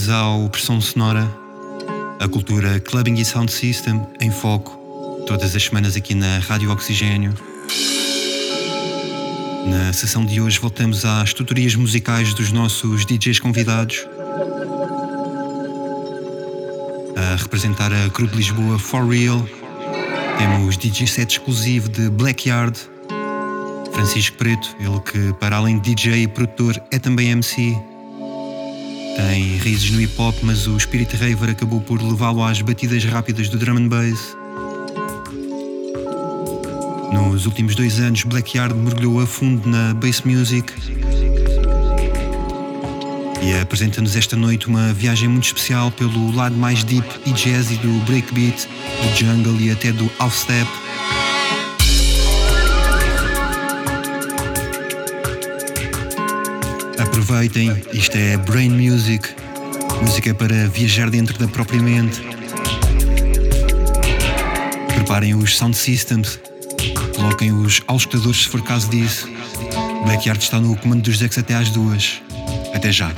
Bem-vindos ao Pressão Sonora, a cultura Clubbing e Sound System em foco, todas as semanas aqui na Rádio Oxigênio. Na sessão de hoje voltamos às tutorias musicais dos nossos DJs convidados. A representar a Crew de Lisboa For Real, temos DJ set exclusivo de Blackyard, Francisco Preto, ele que para além de DJ e produtor é também MC. Tem raízes no hip hop, mas o Spirit Raver acabou por levá-lo às batidas rápidas do drum and bass. Nos últimos dois anos, Blackyard mergulhou a fundo na bass music e apresenta-nos esta noite uma viagem muito especial pelo lado mais deep e jazzy do breakbeat, do jungle e até do half Aproveitem, isto é Brain Music, música para viajar dentro da própria mente. Preparem os sound systems, coloquem os auscultadores se for caso disso. Blackyard está no comando dos decks até às duas. Até já.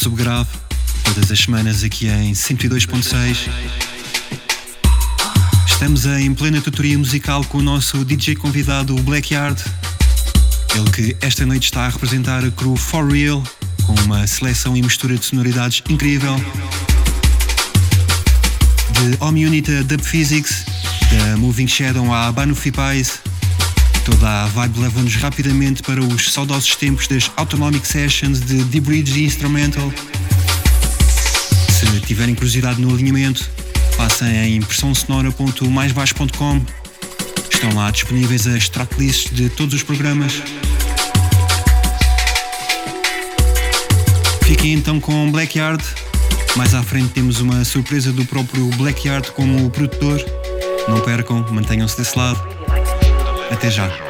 Subgrave, todas as semanas aqui em 102.6. Estamos em plena tutoria musical com o nosso DJ convidado, o Blackyard. Ele que esta noite está a representar a crew For Real, com uma seleção e mistura de sonoridades incrível. De Home Unit a Dub Physics, da Moving Shadow à Banufi Pies, Toda a vibe leva-nos rapidamente para os saudosos tempos das Autonomic Sessions de The Bridge Instrumental. Se tiverem curiosidade no alinhamento, passem em pressãosonora.maisbaixo.com. Estão lá disponíveis as tracklists de todos os programas. Fiquem então com Blackyard. Mais à frente temos uma surpresa do próprio Blackyard como produtor. Não percam, mantenham-se desse lado. Até já.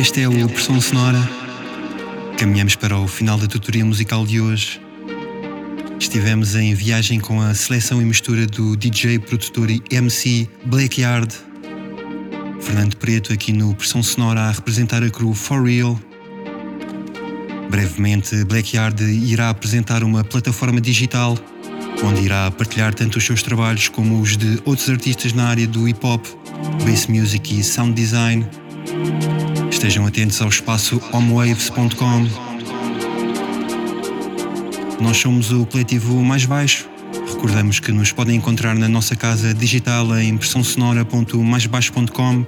Este é o Pressão Sonora. Caminhamos para o final da tutoria musical de hoje. Estivemos em viagem com a seleção e mistura do DJ, produtor e MC Blackyard. Fernando Preto aqui no Pressão Sonora a representar a crew For Real. Brevemente, Blackyard irá apresentar uma plataforma digital onde irá partilhar tanto os seus trabalhos como os de outros artistas na área do hip hop, bass music e sound design. Estejam atentos ao espaço homewaves.com. Nós somos o coletivo mais baixo. Recordamos que nos podem encontrar na nossa casa digital em impressãosonora.maisbaixo.com.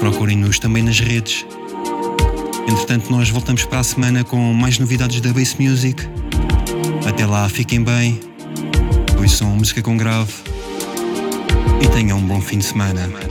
Procurem-nos também nas redes. Entretanto, nós voltamos para a semana com mais novidades da Bass Music. Até lá, fiquem bem ouçam música com grave e tenham um bom fim de semana.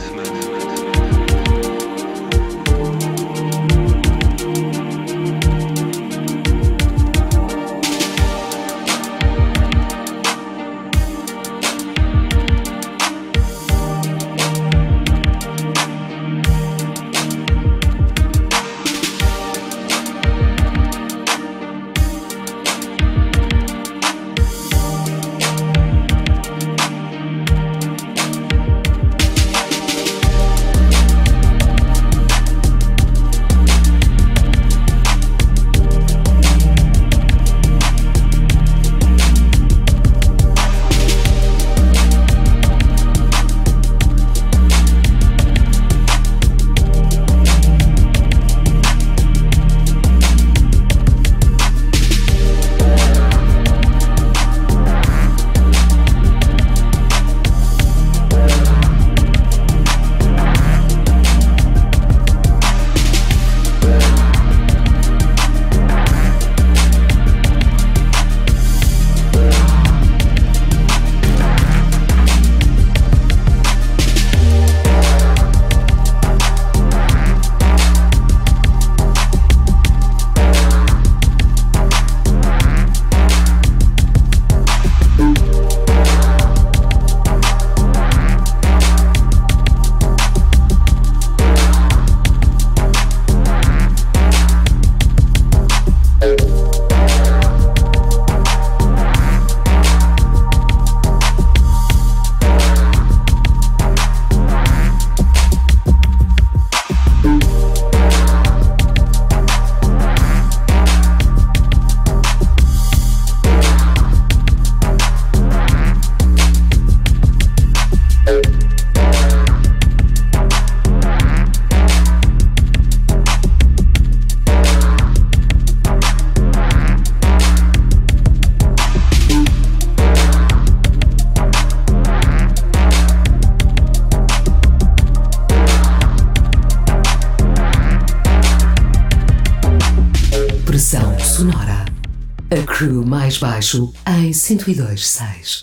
Mais baixo em 102.6.